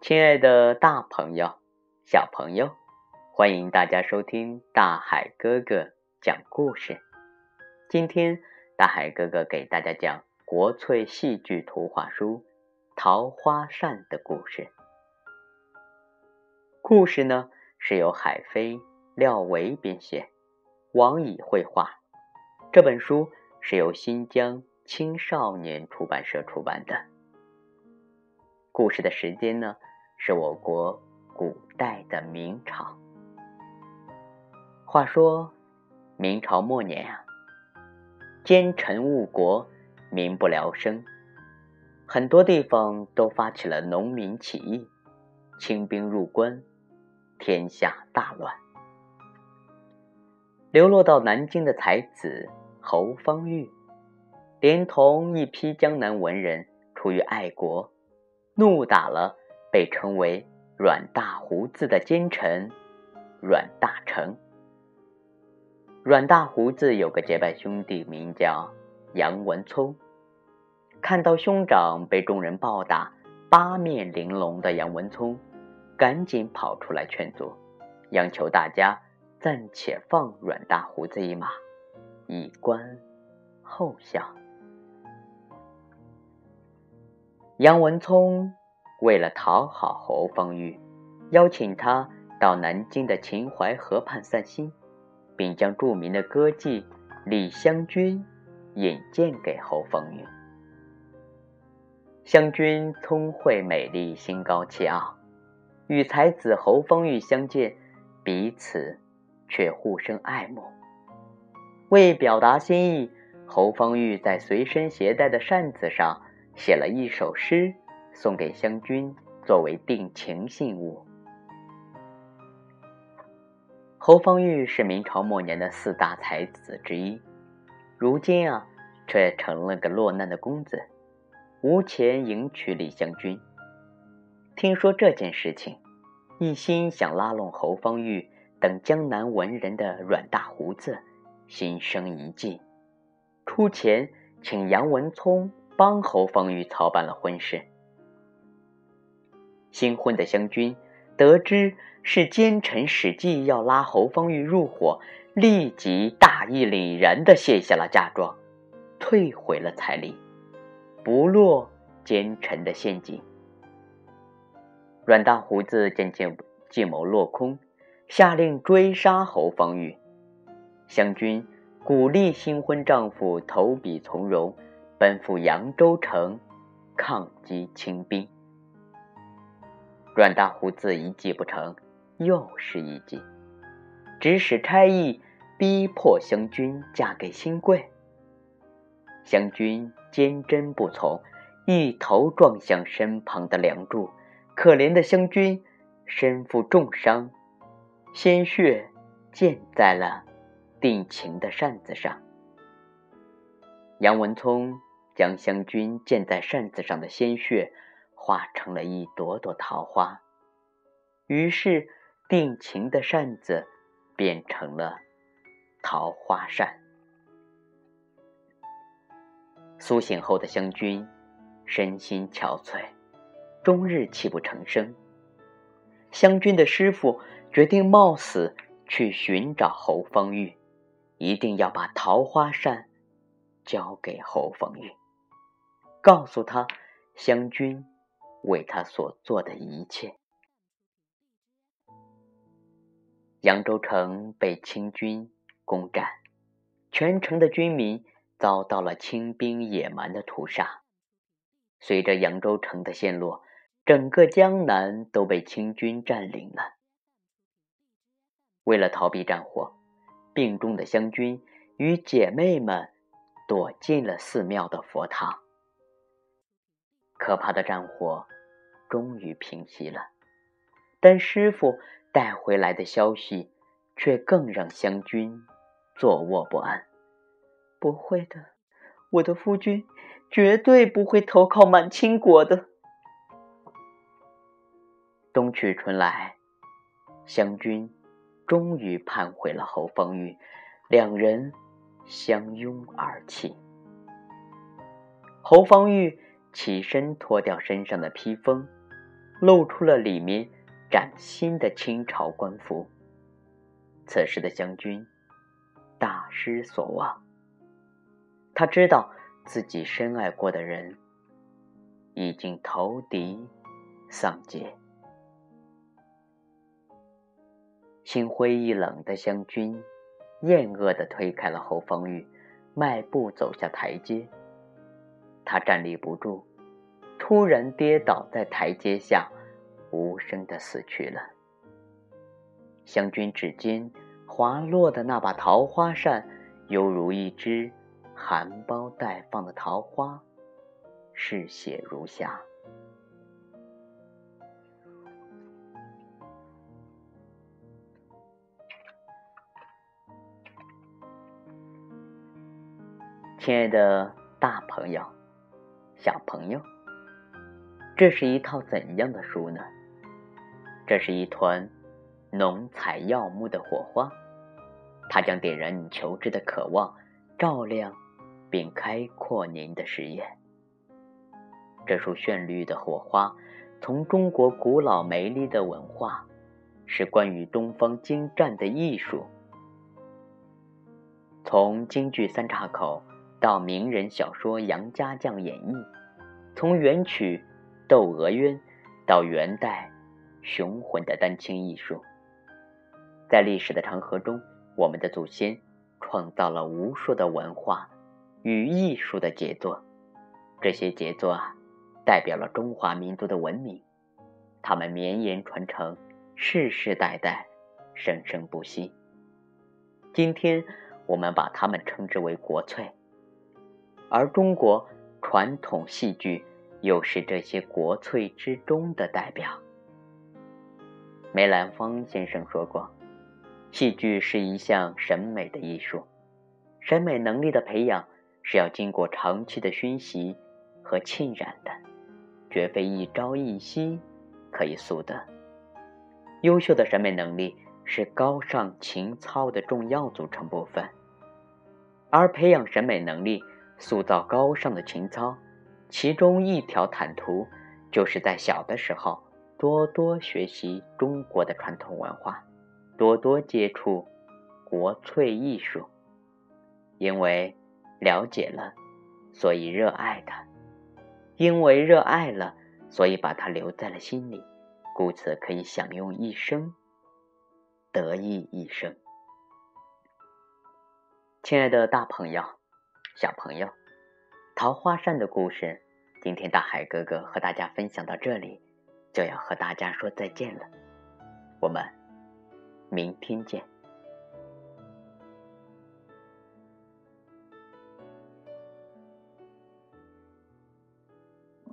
亲爱的大朋友、小朋友，欢迎大家收听大海哥哥讲故事。今天，大海哥哥给大家讲国粹戏剧图画书《桃花扇》的故事。故事呢是由海飞、廖维编写，王乙绘画。这本书是由新疆青少年出版社出版的。故事的时间呢？是我国古代的明朝。话说，明朝末年啊，奸臣误国，民不聊生，很多地方都发起了农民起义，清兵入关，天下大乱。流落到南京的才子侯方域，连同一批江南文人，出于爱国，怒打了。被称为“阮大胡子”的奸臣阮大铖。阮大胡子有个结拜兄弟，名叫杨文聪。看到兄长被众人暴打，八面玲珑的杨文聪，赶紧跑出来劝阻，央求大家暂且放阮大胡子一马，以观后效。杨文聪。为了讨好侯方域，邀请他到南京的秦淮河畔散心，并将著名的歌妓李香君引荐给侯方域。香君聪慧美丽，心高气傲，与才子侯方域相见，彼此却互生爱慕。为表达心意，侯方域在随身携带的扇子上写了一首诗。送给湘君作为定情信物。侯方域是明朝末年的四大才子之一，如今啊，却成了个落难的公子，无钱迎娶李香君。听说这件事情，一心想拉拢侯方域等江南文人的阮大胡子，心生一计，出钱请杨文聪帮侯方域操办了婚事。新婚的湘君得知是奸臣史记要拉侯方域入伙，立即大义凛然地卸下了嫁妆，退回了彩礼，不落奸臣的陷阱。阮大胡子见计计谋落空，下令追杀侯方域。湘君鼓励新婚丈夫投笔从戎，奔赴扬州城，抗击清兵。阮大胡子一计不成，又是一计，指使差役逼迫湘君嫁给新贵。湘君坚贞不从，一头撞向身旁的梁柱，可怜的湘君身负重伤，鲜血溅在了定情的扇子上。杨文聪将湘君溅在扇子上的鲜血。化成了一朵朵桃花，于是定情的扇子变成了桃花扇。苏醒后的湘君身心憔悴，终日泣不成声。湘君的师傅决定冒死去寻找侯方域，一定要把桃花扇交给侯方域，告诉他湘君。为他所做的一切。扬州城被清军攻占，全城的军民遭到了清兵野蛮的屠杀。随着扬州城的陷落，整个江南都被清军占领了。为了逃避战火，病重的湘君与姐妹们躲进了寺庙的佛堂。可怕的战火终于平息了，但师傅带回来的消息却更让湘君坐卧不安。不会的，我的夫君绝对不会投靠满清国的。冬去春来，湘君终于盼回了侯方域，两人相拥而泣。侯方域。起身，脱掉身上的披风，露出了里面崭新的清朝官服。此时的湘军大失所望，他知道自己深爱过的人已经投敌丧节。心灰意冷的湘军，厌恶地推开了侯方域，迈步走下台阶。他站立不住，突然跌倒在台阶下，无声的死去了。湘军指尖滑落的那把桃花扇，犹如一只含苞待放的桃花，嗜血如霞。亲爱的大朋友、小朋友，这是一套怎样的书呢？这是一团浓彩耀目的火花，它将点燃你求知的渴望，照亮并开阔您的视野。这束绚丽的火花，从中国古老美丽的文化，是关于东方精湛的艺术，从京剧三岔口。到名人小说《杨家将》演绎，从元曲《窦娥冤》到元代雄浑的丹青艺术，在历史的长河中，我们的祖先创造了无数的文化与艺术的杰作。这些杰作啊，代表了中华民族的文明，它们绵延传承，世世代代生生不息。今天，我们把它们称之为国粹。而中国传统戏剧又是这些国粹之中的代表。梅兰芳先生说过：“戏剧是一项审美的艺术，审美能力的培养是要经过长期的熏习和浸染的，绝非一朝一夕可以速得。优秀的审美能力是高尚情操的重要组成部分，而培养审美能力。”塑造高尚的情操，其中一条坦途，就是在小的时候多多学习中国的传统文化，多多接触国粹艺术。因为了解了，所以热爱它；因为热爱了，所以把它留在了心里，故此可以享用一生，得意一生。亲爱的大朋友。小朋友，桃花扇的故事，今天大海哥哥和大家分享到这里，就要和大家说再见了。我们明天见。